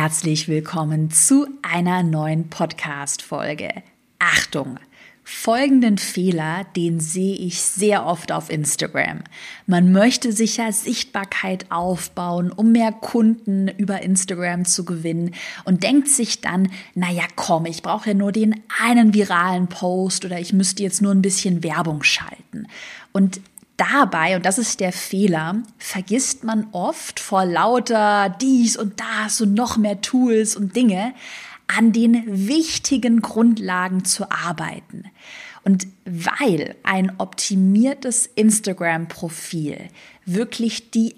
herzlich willkommen zu einer neuen Podcast-Folge. Achtung! Folgenden Fehler, den sehe ich sehr oft auf Instagram. Man möchte sich ja Sichtbarkeit aufbauen, um mehr Kunden über Instagram zu gewinnen und denkt sich dann, naja, komm, ich brauche ja nur den einen viralen Post oder ich müsste jetzt nur ein bisschen Werbung schalten. Und Dabei, und das ist der Fehler, vergisst man oft vor lauter dies und das und noch mehr Tools und Dinge an den wichtigen Grundlagen zu arbeiten. Und weil ein optimiertes Instagram-Profil wirklich die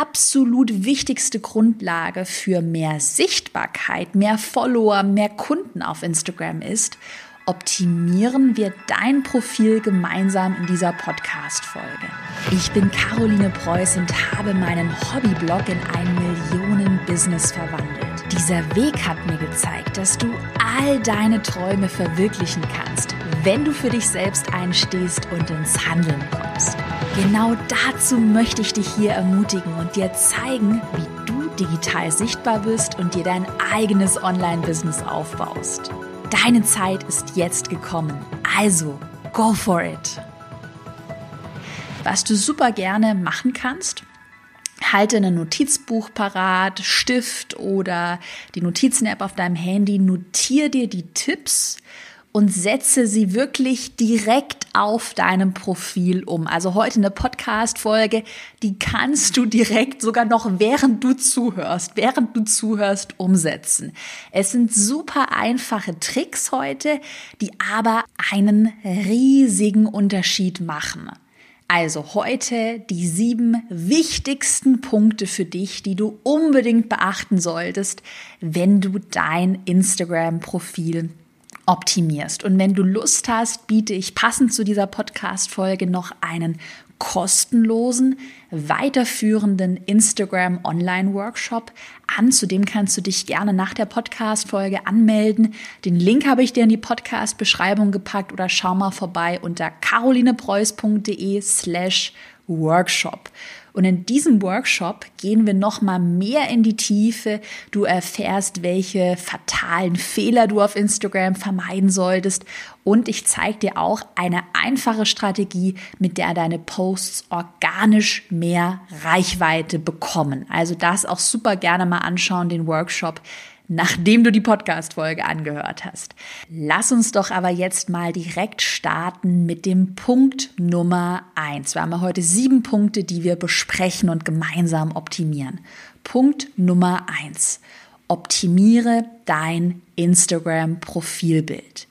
absolut wichtigste Grundlage für mehr Sichtbarkeit, mehr Follower, mehr Kunden auf Instagram ist optimieren wir dein Profil gemeinsam in dieser Podcast-Folge. Ich bin Caroline Preuß und habe meinen Hobbyblog in ein Millionen-Business verwandelt. Dieser Weg hat mir gezeigt, dass du all deine Träume verwirklichen kannst, wenn du für dich selbst einstehst und ins Handeln kommst. Genau dazu möchte ich dich hier ermutigen und dir zeigen, wie du digital sichtbar bist und dir dein eigenes Online-Business aufbaust. Deine Zeit ist jetzt gekommen. Also, go for it. Was du super gerne machen kannst, halte ein Notizbuch parat, Stift oder die Notizen-App auf deinem Handy, notiere dir die Tipps und setze sie wirklich direkt auf deinem Profil um. Also heute eine Podcast-Folge, die kannst du direkt sogar noch während du zuhörst, während du zuhörst, umsetzen. Es sind super einfache Tricks heute, die aber einen riesigen Unterschied machen. Also heute die sieben wichtigsten Punkte für dich, die du unbedingt beachten solltest, wenn du dein Instagram-Profil optimierst. Und wenn du Lust hast, biete ich passend zu dieser Podcast-Folge noch einen kostenlosen, weiterführenden Instagram Online Workshop an. Zudem kannst du dich gerne nach der Podcast-Folge anmelden. Den Link habe ich dir in die Podcast-Beschreibung gepackt oder schau mal vorbei unter carolinepreuß.de slash Workshop. Und in diesem Workshop gehen wir noch mal mehr in die Tiefe. Du erfährst, welche fatalen Fehler du auf Instagram vermeiden solltest. Und ich zeige dir auch eine einfache Strategie, mit der deine Posts organisch mehr Reichweite bekommen. Also das auch super gerne mal anschauen, den Workshop nachdem du die Podcast-Folge angehört hast. Lass uns doch aber jetzt mal direkt starten mit dem Punkt Nummer eins. Wir haben heute sieben Punkte, die wir besprechen und gemeinsam optimieren. Punkt Nummer eins. Optimiere dein Instagram-Profilbild.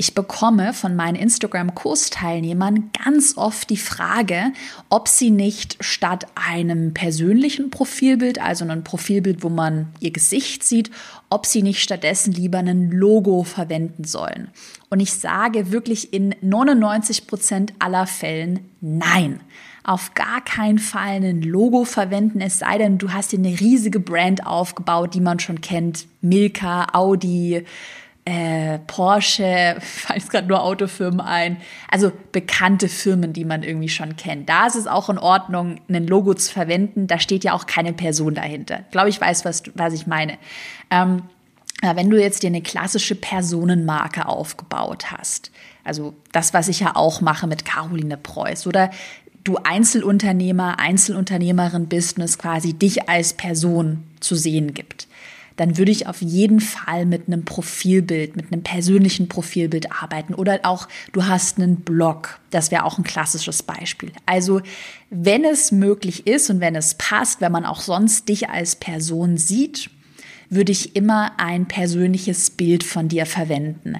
Ich bekomme von meinen Instagram-Kursteilnehmern ganz oft die Frage, ob sie nicht statt einem persönlichen Profilbild, also einem Profilbild, wo man ihr Gesicht sieht, ob sie nicht stattdessen lieber ein Logo verwenden sollen. Und ich sage wirklich in 99 Prozent aller Fällen nein auf gar keinen Fall ein Logo verwenden, es sei denn, du hast dir eine riesige Brand aufgebaut, die man schon kennt. Milka, Audi, äh, Porsche, falls gerade nur Autofirmen ein, also bekannte Firmen, die man irgendwie schon kennt. Da ist es auch in Ordnung, ein Logo zu verwenden. Da steht ja auch keine Person dahinter. Ich glaube, ich weiß, was, was ich meine. Ähm, wenn du jetzt dir eine klassische Personenmarke aufgebaut hast, also das, was ich ja auch mache mit Caroline Preuß, oder du Einzelunternehmer, Einzelunternehmerin bist und es quasi dich als Person zu sehen gibt dann würde ich auf jeden Fall mit einem Profilbild, mit einem persönlichen Profilbild arbeiten. Oder auch, du hast einen Blog. Das wäre auch ein klassisches Beispiel. Also, wenn es möglich ist und wenn es passt, wenn man auch sonst dich als Person sieht, würde ich immer ein persönliches Bild von dir verwenden.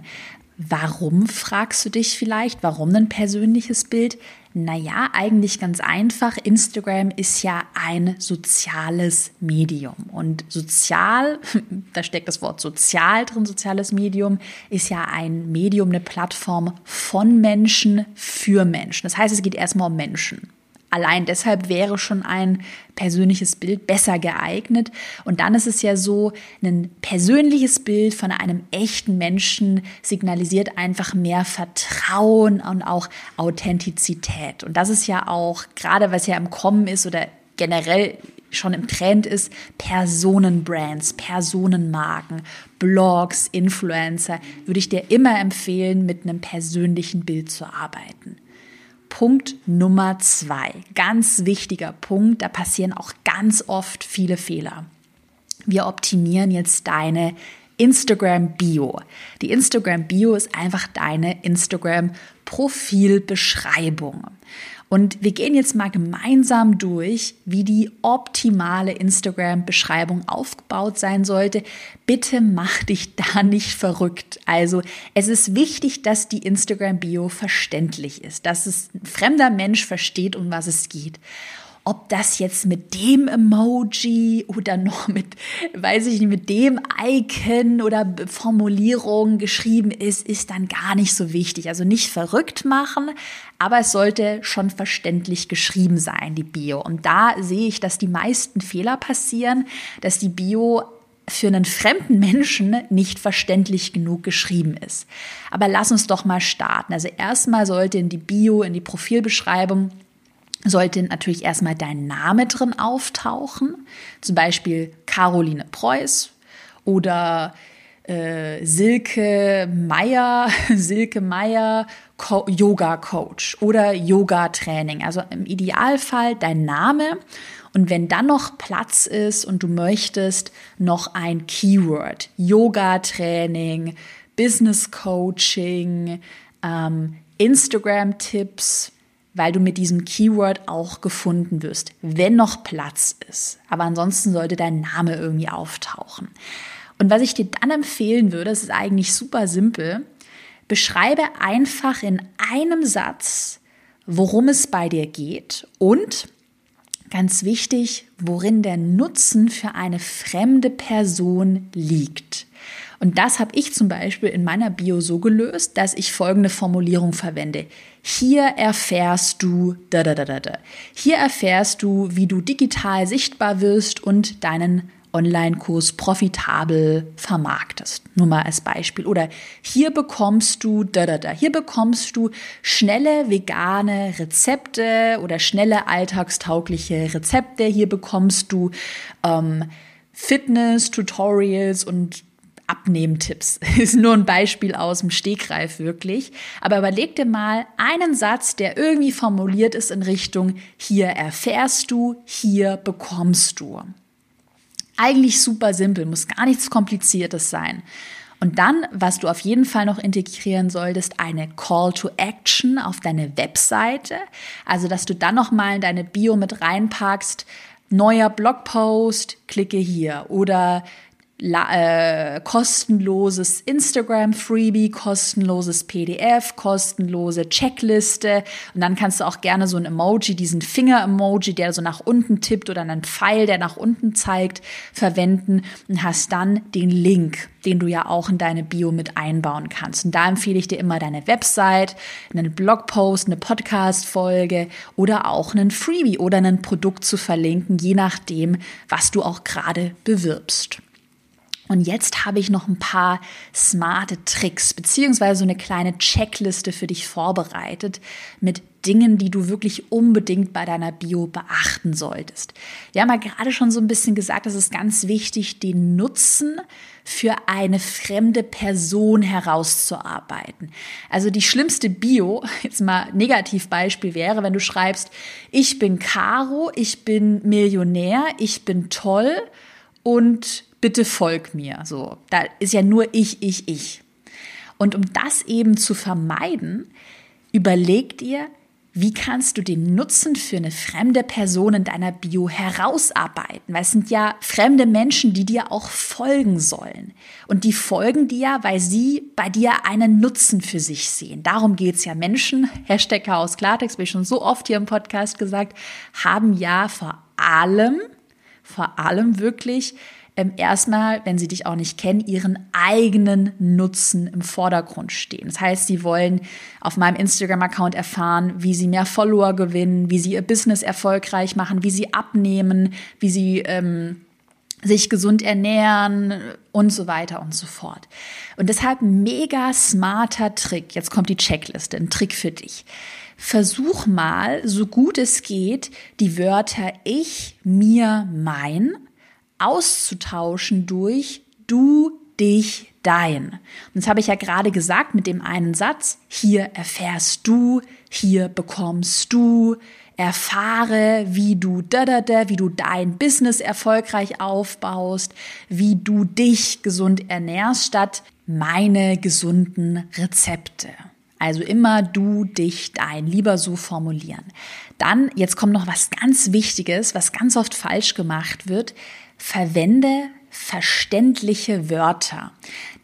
Warum fragst du dich vielleicht? Warum ein persönliches Bild? Naja, eigentlich ganz einfach. Instagram ist ja ein soziales Medium. Und sozial, da steckt das Wort sozial drin, soziales Medium, ist ja ein Medium, eine Plattform von Menschen für Menschen. Das heißt, es geht erstmal um Menschen. Allein deshalb wäre schon ein persönliches Bild besser geeignet. Und dann ist es ja so, ein persönliches Bild von einem echten Menschen signalisiert einfach mehr Vertrauen und auch Authentizität. Und das ist ja auch, gerade was ja im Kommen ist oder generell schon im Trend ist, Personenbrands, Personenmarken, Blogs, Influencer, würde ich dir immer empfehlen, mit einem persönlichen Bild zu arbeiten. Punkt Nummer zwei, ganz wichtiger Punkt, da passieren auch ganz oft viele Fehler. Wir optimieren jetzt deine Instagram Bio. Die Instagram Bio ist einfach deine Instagram Profilbeschreibung. Und wir gehen jetzt mal gemeinsam durch, wie die optimale Instagram-Beschreibung aufgebaut sein sollte. Bitte mach dich da nicht verrückt. Also es ist wichtig, dass die Instagram-Bio verständlich ist, dass es ein fremder Mensch versteht, um was es geht ob das jetzt mit dem Emoji oder noch mit, weiß ich nicht, mit dem Icon oder Formulierung geschrieben ist, ist dann gar nicht so wichtig. Also nicht verrückt machen, aber es sollte schon verständlich geschrieben sein, die Bio. Und da sehe ich, dass die meisten Fehler passieren, dass die Bio für einen fremden Menschen nicht verständlich genug geschrieben ist. Aber lass uns doch mal starten. Also erstmal sollte in die Bio, in die Profilbeschreibung sollte natürlich erstmal dein Name drin auftauchen, zum Beispiel Caroline Preuß oder äh, Silke Meier, Silke Meier Co Yoga Coach oder Yoga Training. Also im Idealfall dein Name und wenn dann noch Platz ist und du möchtest noch ein Keyword, Yoga Training, Business Coaching, ähm, Instagram Tipps, weil du mit diesem Keyword auch gefunden wirst, wenn noch Platz ist. Aber ansonsten sollte dein Name irgendwie auftauchen. Und was ich dir dann empfehlen würde, das ist eigentlich super simpel, beschreibe einfach in einem Satz, worum es bei dir geht und ganz wichtig, worin der Nutzen für eine fremde Person liegt. Und das habe ich zum Beispiel in meiner Bio so gelöst, dass ich folgende Formulierung verwende. Hier erfährst du da da da da. Hier erfährst du, wie du digital sichtbar wirst und deinen Online-Kurs profitabel vermarktest. Nur mal als Beispiel. Oder hier bekommst du da da da. Hier bekommst du schnelle vegane Rezepte oder schnelle alltagstaugliche Rezepte. Hier bekommst du ähm, Fitness-Tutorials und Abnehmtipps. Ist nur ein Beispiel aus dem Stegreif wirklich. Aber überleg dir mal einen Satz, der irgendwie formuliert ist in Richtung, hier erfährst du, hier bekommst du. Eigentlich super simpel, muss gar nichts Kompliziertes sein. Und dann, was du auf jeden Fall noch integrieren solltest, eine Call to Action auf deine Webseite. Also, dass du dann nochmal in deine Bio mit reinpackst, neuer Blogpost, klicke hier oder äh, kostenloses Instagram-Freebie, kostenloses PDF, kostenlose Checkliste. Und dann kannst du auch gerne so ein Emoji, diesen Finger-Emoji, der so nach unten tippt oder einen Pfeil, der nach unten zeigt, verwenden und hast dann den Link, den du ja auch in deine Bio mit einbauen kannst. Und da empfehle ich dir immer deine Website, einen Blogpost, eine Podcast-Folge oder auch einen Freebie oder ein Produkt zu verlinken, je nachdem, was du auch gerade bewirbst. Und jetzt habe ich noch ein paar smarte Tricks beziehungsweise so eine kleine Checkliste für dich vorbereitet mit Dingen, die du wirklich unbedingt bei deiner Bio beachten solltest. Wir haben ja gerade schon so ein bisschen gesagt, es ist ganz wichtig, den Nutzen für eine fremde Person herauszuarbeiten. Also die schlimmste Bio, jetzt mal Negativbeispiel wäre, wenn du schreibst, ich bin Caro, ich bin Millionär, ich bin toll und bitte folg mir. So, da ist ja nur ich, ich, ich. Und um das eben zu vermeiden, überleg dir, wie kannst du den Nutzen für eine fremde Person in deiner Bio herausarbeiten? Weil es sind ja fremde Menschen, die dir auch folgen sollen. Und die folgen dir, weil sie bei dir einen Nutzen für sich sehen. Darum geht's ja. Menschen, Hashtag Chaos Klartext, wie schon so oft hier im Podcast gesagt, haben ja vor allem, vor allem wirklich ähm, erstmal, wenn sie dich auch nicht kennen, ihren eigenen Nutzen im Vordergrund stehen. Das heißt, sie wollen auf meinem Instagram-Account erfahren, wie sie mehr Follower gewinnen, wie sie ihr Business erfolgreich machen, wie sie abnehmen, wie sie ähm, sich gesund ernähren und so weiter und so fort. Und deshalb mega smarter Trick. Jetzt kommt die Checkliste, ein Trick für dich. versuch mal, so gut es geht, die Wörter ich, mir, mein auszutauschen durch du, dich, dein. Und das habe ich ja gerade gesagt mit dem einen Satz. Hier erfährst du, hier bekommst du, erfahre, wie du da da da, wie du dein Business erfolgreich aufbaust, wie du dich gesund ernährst, statt meine gesunden Rezepte. Also immer du, dich, dein, lieber so formulieren. Dann, jetzt kommt noch was ganz Wichtiges, was ganz oft falsch gemacht wird. Verwende verständliche Wörter.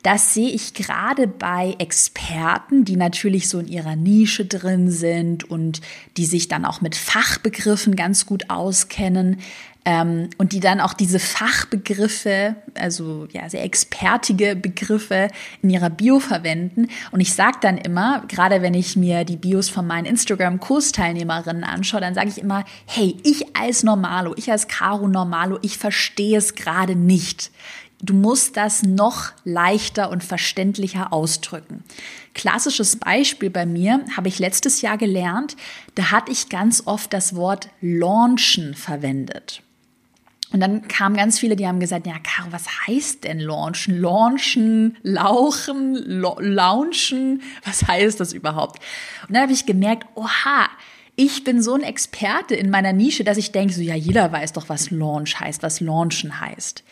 Das sehe ich gerade bei Experten, die natürlich so in ihrer Nische drin sind und die sich dann auch mit Fachbegriffen ganz gut auskennen ähm, und die dann auch diese Fachbegriffe, also ja, sehr expertige Begriffe in ihrer Bio verwenden. Und ich sage dann immer, gerade wenn ich mir die Bios von meinen Instagram-Kursteilnehmerinnen anschaue, dann sage ich immer, hey, ich als Normalo, ich als Caro Normalo, ich verstehe es gerade nicht. Du musst das noch leichter und verständlicher ausdrücken. Klassisches Beispiel bei mir habe ich letztes Jahr gelernt, da hatte ich ganz oft das Wort launchen verwendet. Und dann kamen ganz viele, die haben gesagt, ja, Caro, was heißt denn launchen? Launchen, lauchen, launchen, was heißt das überhaupt? Und dann habe ich gemerkt, oha, ich bin so ein Experte in meiner Nische, dass ich denke, so ja, jeder weiß doch, was Launch heißt, was Launchen heißt.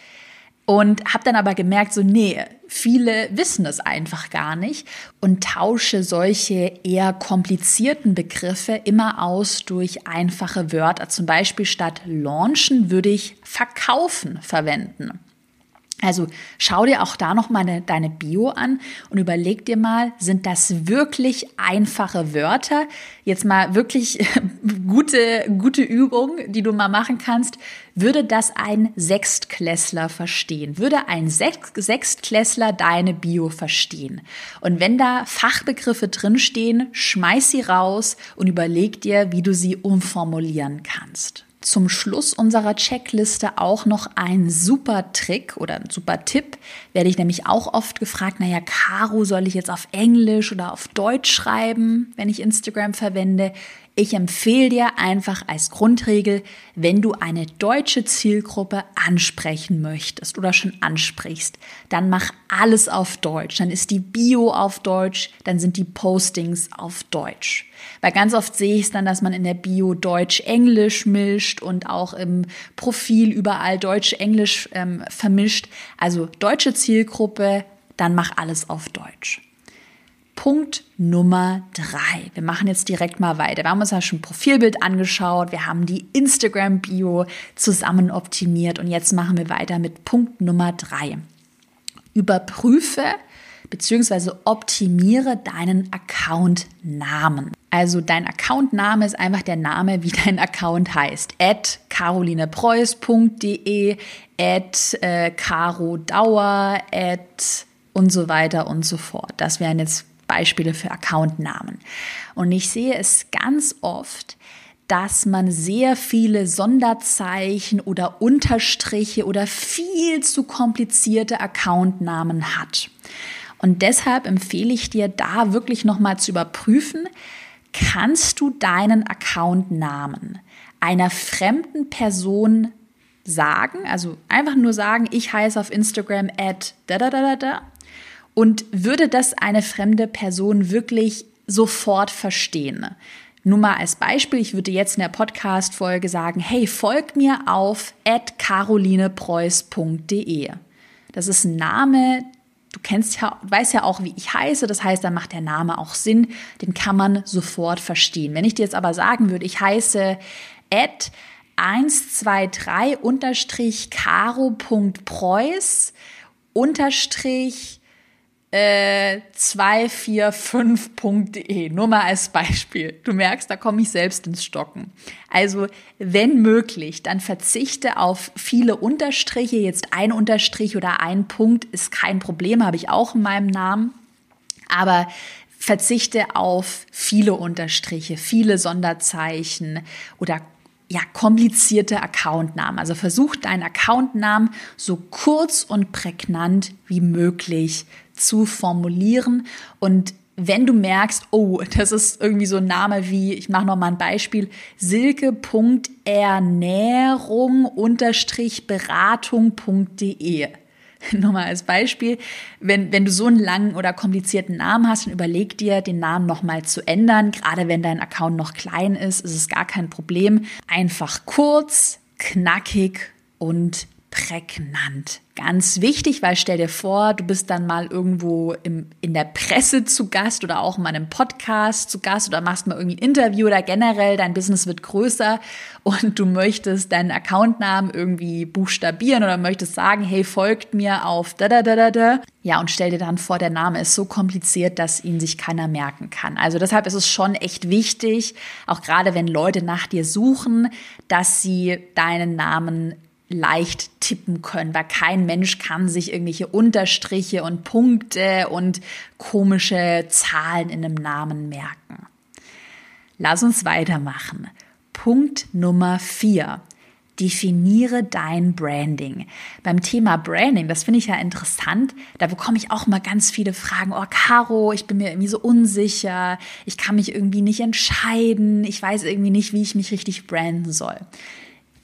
Und habe dann aber gemerkt, so nee, viele wissen es einfach gar nicht und tausche solche eher komplizierten Begriffe immer aus durch einfache Wörter. Zum Beispiel statt launchen würde ich verkaufen verwenden. Also schau dir auch da noch mal deine Bio an und überleg dir mal, sind das wirklich einfache Wörter? Jetzt mal wirklich gute, gute Übung, die du mal machen kannst. Würde das ein Sechstklässler verstehen? Würde ein Sechstklässler deine Bio verstehen? Und wenn da Fachbegriffe drinstehen, schmeiß sie raus und überleg dir, wie du sie umformulieren kannst zum Schluss unserer Checkliste auch noch ein super Trick oder ein super Tipp. Werde ich nämlich auch oft gefragt, naja, Caro, soll ich jetzt auf Englisch oder auf Deutsch schreiben, wenn ich Instagram verwende? Ich empfehle dir einfach als Grundregel, wenn du eine deutsche Zielgruppe ansprechen möchtest oder schon ansprichst, dann mach alles auf Deutsch. Dann ist die Bio auf Deutsch, dann sind die Postings auf Deutsch. Weil ganz oft sehe ich es dann, dass man in der Bio Deutsch-Englisch mischt und auch im Profil überall Deutsch-Englisch ähm, vermischt. Also deutsche Zielgruppe, dann mach alles auf Deutsch. Punkt Nummer drei. Wir machen jetzt direkt mal weiter. Wir haben uns ja schon Profilbild angeschaut, wir haben die Instagram-Bio zusammen optimiert und jetzt machen wir weiter mit Punkt Nummer drei. Überprüfe bzw. optimiere deinen Account-Namen. Also dein Account-Name ist einfach der Name, wie dein Account heißt. At carolinepreuß.de, at äh, carodauer, at und so weiter und so fort. Das wären jetzt Beispiele für Accountnamen. Und ich sehe es ganz oft, dass man sehr viele Sonderzeichen oder Unterstriche oder viel zu komplizierte Accountnamen hat. Und deshalb empfehle ich dir, da wirklich nochmal zu überprüfen, kannst du deinen Accountnamen einer fremden Person sagen, also einfach nur sagen, ich heiße auf Instagram at da da da da da und würde das eine fremde Person wirklich sofort verstehen? Nur mal als Beispiel, ich würde jetzt in der Podcast-Folge sagen, hey, folg mir auf carolinepreuß.de. Das ist ein Name, du kennst ja, weißt ja auch, wie ich heiße, das heißt, dann macht der Name auch Sinn, den kann man sofort verstehen. Wenn ich dir jetzt aber sagen würde, ich heiße at 123 unterstrich caro.preuß unterstrich 245.de. Äh, Nur mal als Beispiel. Du merkst, da komme ich selbst ins Stocken. Also, wenn möglich, dann verzichte auf viele Unterstriche. Jetzt ein Unterstrich oder ein Punkt ist kein Problem, habe ich auch in meinem Namen. Aber verzichte auf viele Unterstriche, viele Sonderzeichen oder ja, komplizierte Accountnamen. Also versuch deinen Accountnamen so kurz und prägnant wie möglich zu formulieren und wenn du merkst, oh, das ist irgendwie so ein Name wie, ich mache noch mal ein Beispiel, silke.ernährung-beratung.de. Nochmal als Beispiel, wenn, wenn du so einen langen oder komplizierten Namen hast, dann überleg dir, den Namen nochmal zu ändern. Gerade wenn dein Account noch klein ist, ist es gar kein Problem. Einfach kurz, knackig und prägnant. Ganz wichtig, weil stell dir vor, du bist dann mal irgendwo im, in der Presse zu Gast oder auch mal in einem Podcast zu Gast oder machst mal irgendwie ein Interview oder generell dein Business wird größer und du möchtest deinen Accountnamen irgendwie buchstabieren oder möchtest sagen, hey, folgt mir auf da da da da da. Ja, und stell dir dann vor, der Name ist so kompliziert, dass ihn sich keiner merken kann. Also deshalb ist es schon echt wichtig, auch gerade wenn Leute nach dir suchen, dass sie deinen Namen leicht tippen können, weil kein Mensch kann sich irgendwelche Unterstriche und Punkte und komische Zahlen in einem Namen merken. Lass uns weitermachen. Punkt Nummer vier. Definiere dein Branding. Beim Thema Branding, das finde ich ja interessant, da bekomme ich auch mal ganz viele Fragen. Oh, Caro, ich bin mir irgendwie so unsicher, ich kann mich irgendwie nicht entscheiden, ich weiß irgendwie nicht, wie ich mich richtig branden soll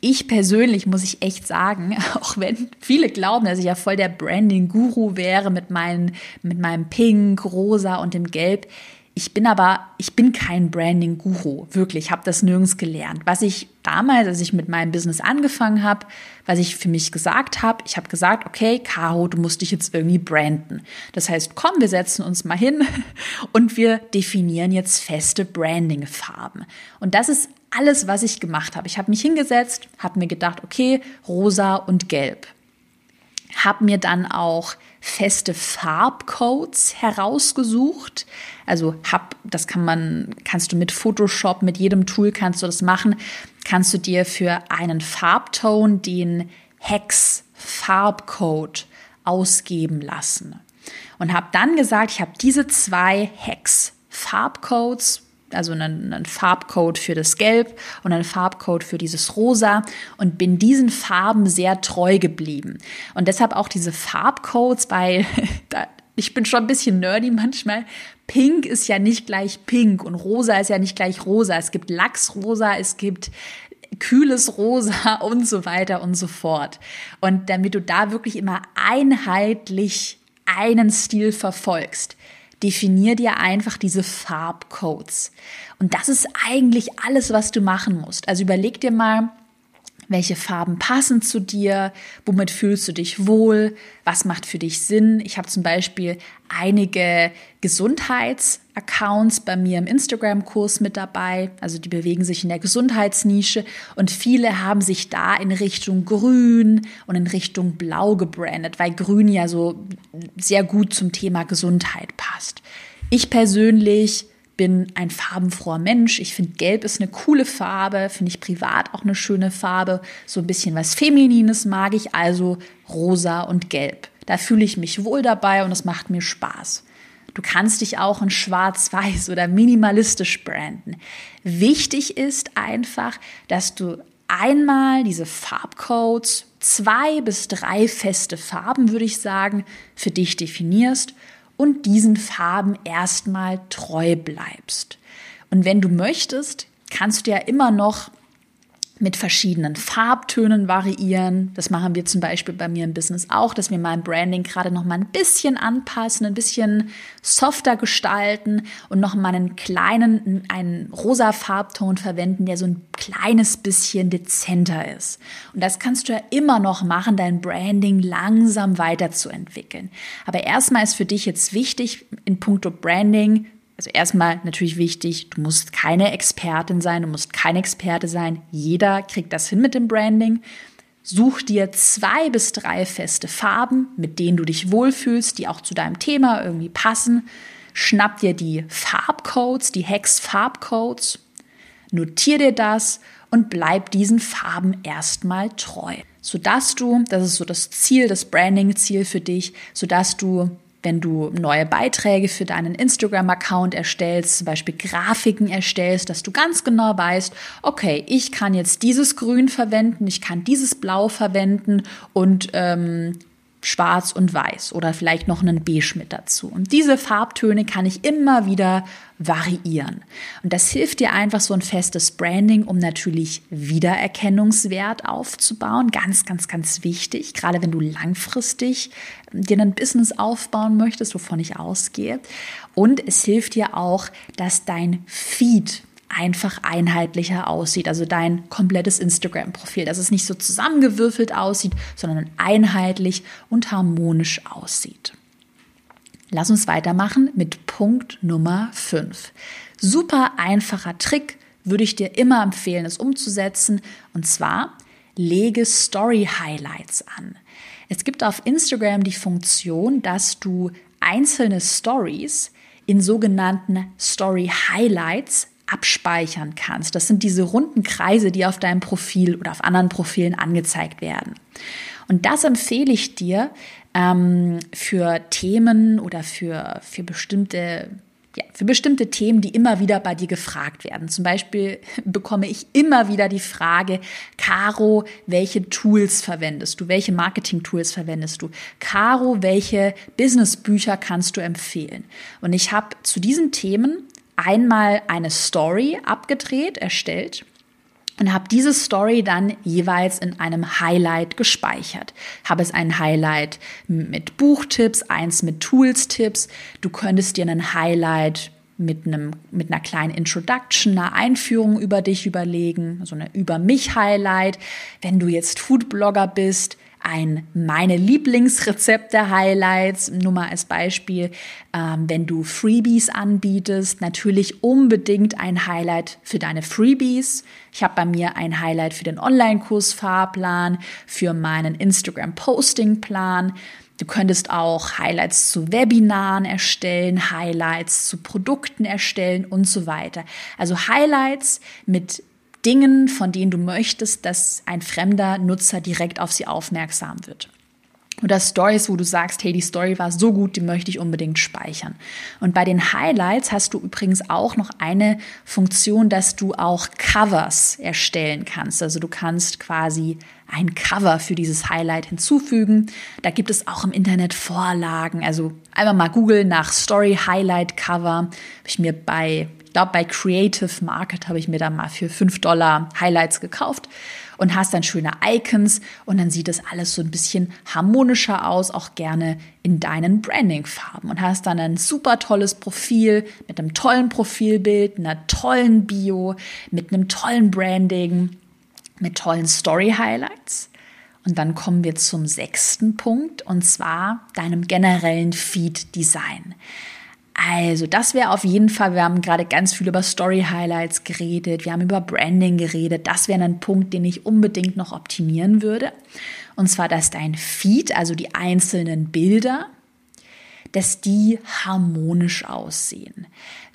ich persönlich muss ich echt sagen, auch wenn viele glauben, dass ich ja voll der Branding-Guru wäre mit, meinen, mit meinem Pink, Rosa und dem Gelb. Ich bin aber, ich bin kein Branding-Guru, wirklich, ich habe das nirgends gelernt. Was ich damals, als ich mit meinem Business angefangen habe, was ich für mich gesagt habe, ich habe gesagt, okay, Caro, du musst dich jetzt irgendwie branden. Das heißt, komm, wir setzen uns mal hin und wir definieren jetzt feste Branding-Farben. Und das ist alles, was ich gemacht habe. Ich habe mich hingesetzt, habe mir gedacht, okay, rosa und gelb. Habe mir dann auch feste Farbcodes herausgesucht. Also hab, das kann man, kannst du mit Photoshop, mit jedem Tool kannst du das machen. Kannst du dir für einen Farbton den Hex Farbcode ausgeben lassen. Und habe dann gesagt, ich habe diese zwei Hex Farbcodes also einen, einen, Farbcode für das Gelb und einen Farbcode für dieses Rosa und bin diesen Farben sehr treu geblieben. Und deshalb auch diese Farbcodes, weil ich bin schon ein bisschen nerdy manchmal. Pink ist ja nicht gleich Pink und Rosa ist ja nicht gleich Rosa. Es gibt Lachsrosa, es gibt kühles Rosa und so weiter und so fort. Und damit du da wirklich immer einheitlich einen Stil verfolgst, definier dir einfach diese Farbcodes. Und das ist eigentlich alles, was du machen musst. Also überleg dir mal, welche Farben passen zu dir? Womit fühlst du dich wohl? Was macht für dich Sinn? Ich habe zum Beispiel einige Gesundheitsaccounts bei mir im Instagram-Kurs mit dabei. Also die bewegen sich in der Gesundheitsnische und viele haben sich da in Richtung Grün und in Richtung Blau gebrandet, weil Grün ja so sehr gut zum Thema Gesundheit passt. Ich persönlich bin ein farbenfroher Mensch. Ich finde, Gelb ist eine coole Farbe, finde ich privat auch eine schöne Farbe. So ein bisschen was Feminines mag ich, also rosa und gelb. Da fühle ich mich wohl dabei und es macht mir Spaß. Du kannst dich auch in schwarz-weiß oder minimalistisch branden. Wichtig ist einfach, dass du einmal diese Farbcodes, zwei bis drei feste Farben, würde ich sagen, für dich definierst und diesen Farben erstmal treu bleibst. Und wenn du möchtest, kannst du ja immer noch mit verschiedenen Farbtönen variieren. Das machen wir zum Beispiel bei mir im Business auch, dass wir mein Branding gerade noch mal ein bisschen anpassen, ein bisschen softer gestalten und noch mal einen kleinen, einen rosa Farbton verwenden, der so ein kleines bisschen dezenter ist. Und das kannst du ja immer noch machen, dein Branding langsam weiterzuentwickeln. Aber erstmal ist für dich jetzt wichtig in puncto Branding also erstmal natürlich wichtig, du musst keine Expertin sein, du musst kein Experte sein. Jeder kriegt das hin mit dem Branding. Such dir zwei bis drei feste Farben, mit denen du dich wohlfühlst, die auch zu deinem Thema irgendwie passen. Schnapp dir die Farbcodes, die Hex-Farbcodes, notier dir das und bleib diesen Farben erstmal treu, sodass du, das ist so das Ziel, das Branding-Ziel für dich, sodass du wenn du neue Beiträge für deinen Instagram-Account erstellst, zum Beispiel Grafiken erstellst, dass du ganz genau weißt, okay, ich kann jetzt dieses Grün verwenden, ich kann dieses Blau verwenden und ähm, schwarz und weiß oder vielleicht noch einen beige mit dazu. Und diese Farbtöne kann ich immer wieder variieren. Und das hilft dir einfach so ein festes Branding, um natürlich Wiedererkennungswert aufzubauen. Ganz, ganz, ganz wichtig, gerade wenn du langfristig dir ein Business aufbauen möchtest, wovon ich ausgehe. Und es hilft dir auch, dass dein Feed einfach einheitlicher aussieht. Also dein komplettes Instagram-Profil, dass es nicht so zusammengewürfelt aussieht, sondern einheitlich und harmonisch aussieht. Lass uns weitermachen mit Punkt Nummer 5. Super einfacher Trick, würde ich dir immer empfehlen, es umzusetzen. Und zwar lege Story Highlights an. Es gibt auf Instagram die Funktion, dass du einzelne Stories in sogenannten Story Highlights abspeichern kannst. Das sind diese runden Kreise, die auf deinem Profil oder auf anderen Profilen angezeigt werden. Und das empfehle ich dir ähm, für Themen oder für, für bestimmte ja, für bestimmte Themen, die immer wieder bei dir gefragt werden. Zum Beispiel bekomme ich immer wieder die Frage, Caro, welche Tools verwendest du? Welche Marketing-Tools verwendest du? Caro, welche Business-Bücher kannst du empfehlen? Und ich habe zu diesen Themen einmal eine Story abgedreht, erstellt und habe diese Story dann jeweils in einem Highlight gespeichert. Habe es ein Highlight mit Buchtipps, eins mit Tools-Tipps. Du könntest dir einen Highlight mit einem mit einer kleinen Introduction, einer Einführung über dich überlegen, so eine über mich Highlight. Wenn du jetzt Foodblogger bist, ein meine Lieblingsrezepte Highlights, nur mal als Beispiel, ähm, wenn du Freebies anbietest, natürlich unbedingt ein Highlight für deine Freebies. Ich habe bei mir ein Highlight für den Online-Kurs Fahrplan, für meinen Instagram Posting Plan. Du könntest auch Highlights zu Webinaren erstellen, Highlights zu Produkten erstellen und so weiter. Also Highlights mit Dingen, von denen du möchtest, dass ein fremder Nutzer direkt auf sie aufmerksam wird. Oder Stories, wo du sagst, hey, die Story war so gut, die möchte ich unbedingt speichern. Und bei den Highlights hast du übrigens auch noch eine Funktion, dass du auch Covers erstellen kannst. Also du kannst quasi ein Cover für dieses Highlight hinzufügen. Da gibt es auch im Internet Vorlagen. Also einfach mal googeln nach Story Highlight Cover. Habe ich mir bei glaube, bei Creative Market habe ich mir da mal für 5 Dollar Highlights gekauft und hast dann schöne Icons und dann sieht das alles so ein bisschen harmonischer aus, auch gerne in deinen Branding-Farben und hast dann ein super tolles Profil mit einem tollen Profilbild, einer tollen Bio, mit einem tollen Branding, mit tollen Story-Highlights. Und dann kommen wir zum sechsten Punkt und zwar deinem generellen Feed-Design. Also, das wäre auf jeden Fall, wir haben gerade ganz viel über Story Highlights geredet, wir haben über Branding geredet. Das wäre ein Punkt, den ich unbedingt noch optimieren würde. Und zwar, dass dein Feed, also die einzelnen Bilder, dass die harmonisch aussehen.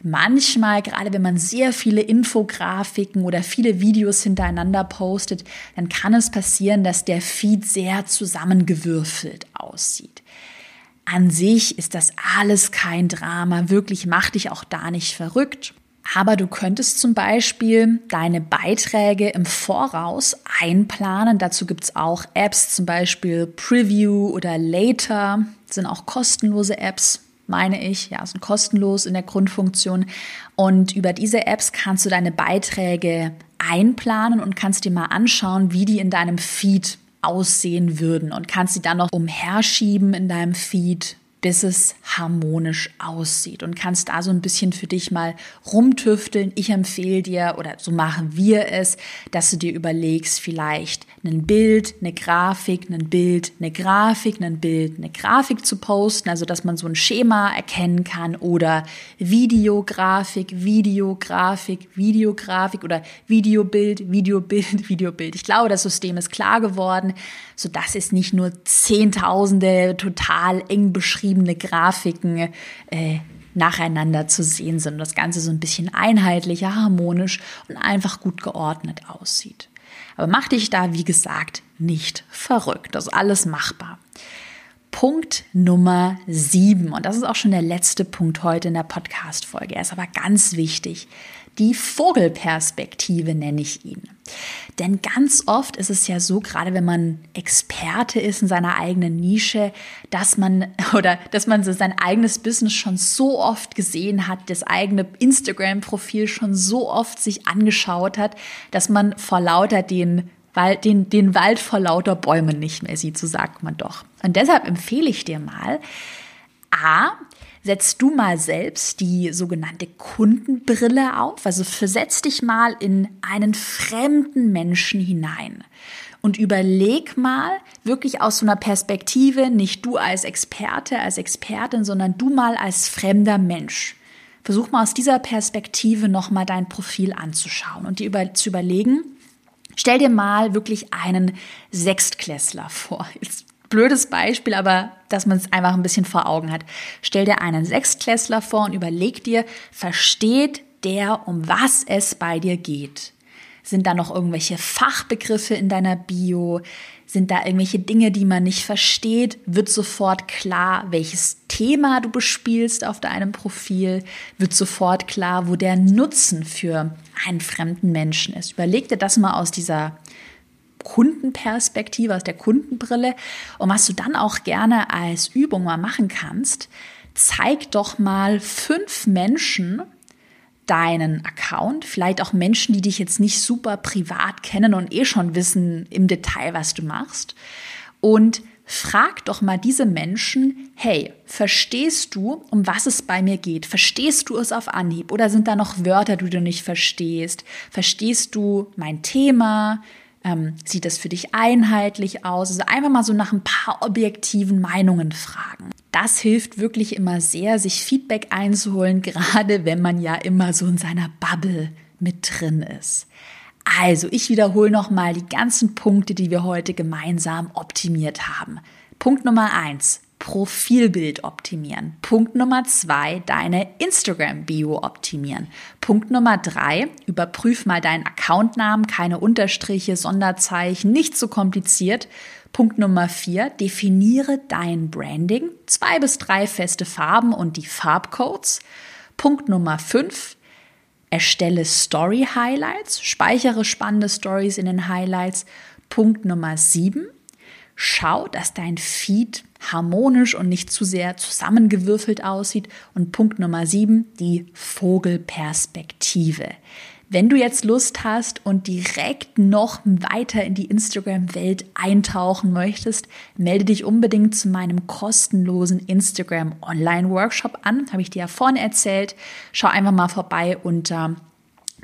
Manchmal, gerade wenn man sehr viele Infografiken oder viele Videos hintereinander postet, dann kann es passieren, dass der Feed sehr zusammengewürfelt aussieht. An sich ist das alles kein Drama, wirklich mach dich auch da nicht verrückt. Aber du könntest zum Beispiel deine Beiträge im Voraus einplanen. Dazu gibt's auch Apps, zum Beispiel Preview oder Later. Das sind auch kostenlose Apps, meine ich. Ja, sind kostenlos in der Grundfunktion. Und über diese Apps kannst du deine Beiträge einplanen und kannst dir mal anschauen, wie die in deinem Feed aussehen würden und kannst sie dann noch umherschieben in deinem Feed bis es harmonisch aussieht und kannst da so ein bisschen für dich mal rumtüfteln. Ich empfehle dir oder so machen wir es, dass du dir überlegst, vielleicht ein Bild, eine Grafik, ein Bild, eine Grafik, ein Bild, eine Grafik zu posten, also dass man so ein Schema erkennen kann oder Videografik, Videografik, Videografik oder Videobild, Videobild, Videobild. Ich glaube, das System ist klar geworden, so dass es nicht nur zehntausende total eng beschrieben beschriebene Grafiken äh, nacheinander zu sehen sind das Ganze so ein bisschen einheitlicher, harmonisch und einfach gut geordnet aussieht. Aber mach dich da, wie gesagt, nicht verrückt. Das ist alles machbar. Punkt Nummer sieben. Und das ist auch schon der letzte Punkt heute in der Podcast-Folge. Er ist aber ganz wichtig. Die Vogelperspektive nenne ich ihn. Denn ganz oft ist es ja so, gerade wenn man Experte ist in seiner eigenen Nische, dass man oder dass man so sein eigenes Business schon so oft gesehen hat, das eigene Instagram-Profil schon so oft sich angeschaut hat, dass man vor lauter den den, den Wald vor lauter Bäumen nicht mehr sieht, so sagt man doch. Und deshalb empfehle ich dir mal, A, setzt du mal selbst die sogenannte Kundenbrille auf. Also versetz dich mal in einen fremden Menschen hinein und überleg mal wirklich aus so einer Perspektive, nicht du als Experte, als Expertin, sondern du mal als fremder Mensch. Versuch mal aus dieser Perspektive nochmal dein Profil anzuschauen und dir über, zu überlegen, stell dir mal wirklich einen Sechstklässler vor. Jetzt blödes Beispiel, aber dass man es einfach ein bisschen vor Augen hat. Stell dir einen Sechstklässler vor und überleg dir, versteht der, um was es bei dir geht? Sind da noch irgendwelche Fachbegriffe in deiner Bio? Sind da irgendwelche Dinge, die man nicht versteht? Wird sofort klar, welches Thema du bespielst auf deinem Profil? Wird sofort klar, wo der Nutzen für einen fremden Menschen ist? Überleg dir das mal aus dieser Kundenperspektive, aus der Kundenbrille. Und was du dann auch gerne als Übung mal machen kannst, zeig doch mal fünf Menschen deinen Account, vielleicht auch Menschen, die dich jetzt nicht super privat kennen und eh schon wissen im Detail, was du machst. Und frag doch mal diese Menschen, hey, verstehst du, um was es bei mir geht? Verstehst du es auf Anhieb? Oder sind da noch Wörter, die du nicht verstehst? Verstehst du mein Thema? Ähm, sieht das für dich einheitlich aus? Also einfach mal so nach ein paar objektiven Meinungen fragen. Das hilft wirklich immer sehr, sich Feedback einzuholen, gerade wenn man ja immer so in seiner Bubble mit drin ist. Also, ich wiederhole nochmal die ganzen Punkte, die wir heute gemeinsam optimiert haben. Punkt Nummer eins: Profilbild optimieren. Punkt Nummer zwei, deine Instagram-Bio optimieren. Punkt Nummer drei, überprüf mal deinen Accountnamen, keine Unterstriche, Sonderzeichen, nicht so kompliziert. Punkt Nummer vier, definiere dein Branding. Zwei bis drei feste Farben und die Farbcodes. Punkt Nummer fünf, erstelle Story-Highlights, speichere spannende Stories in den Highlights. Punkt Nummer sieben, schau, dass dein Feed harmonisch und nicht zu sehr zusammengewürfelt aussieht. Und Punkt Nummer sieben, die Vogelperspektive. Wenn du jetzt Lust hast und direkt noch weiter in die Instagram-Welt eintauchen möchtest, melde dich unbedingt zu meinem kostenlosen Instagram Online-Workshop an. Habe ich dir ja vorhin erzählt. Schau einfach mal vorbei unter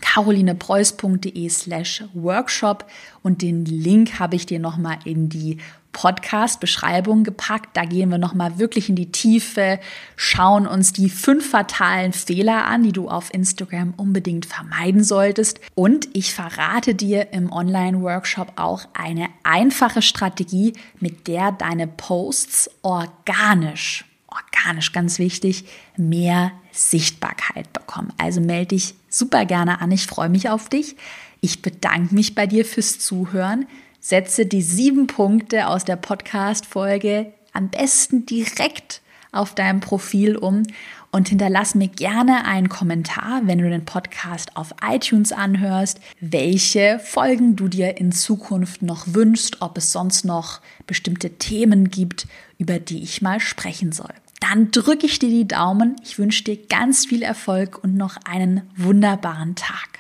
carolinepreuß.de slash workshop und den Link habe ich dir nochmal in die Podcast-Beschreibung gepackt. Da gehen wir nochmal wirklich in die Tiefe, schauen uns die fünf fatalen Fehler an, die du auf Instagram unbedingt vermeiden solltest. Und ich verrate dir im Online-Workshop auch eine einfache Strategie, mit der deine Posts organisch, organisch ganz wichtig, mehr Sichtbarkeit bekommen. Also melde dich super gerne an. Ich freue mich auf dich. Ich bedanke mich bei dir fürs Zuhören. Setze die sieben Punkte aus der Podcast-Folge am besten direkt auf deinem Profil um und hinterlass mir gerne einen Kommentar, wenn du den Podcast auf iTunes anhörst, welche Folgen du dir in Zukunft noch wünschst, ob es sonst noch bestimmte Themen gibt, über die ich mal sprechen soll. Dann drücke ich dir die Daumen. Ich wünsche dir ganz viel Erfolg und noch einen wunderbaren Tag.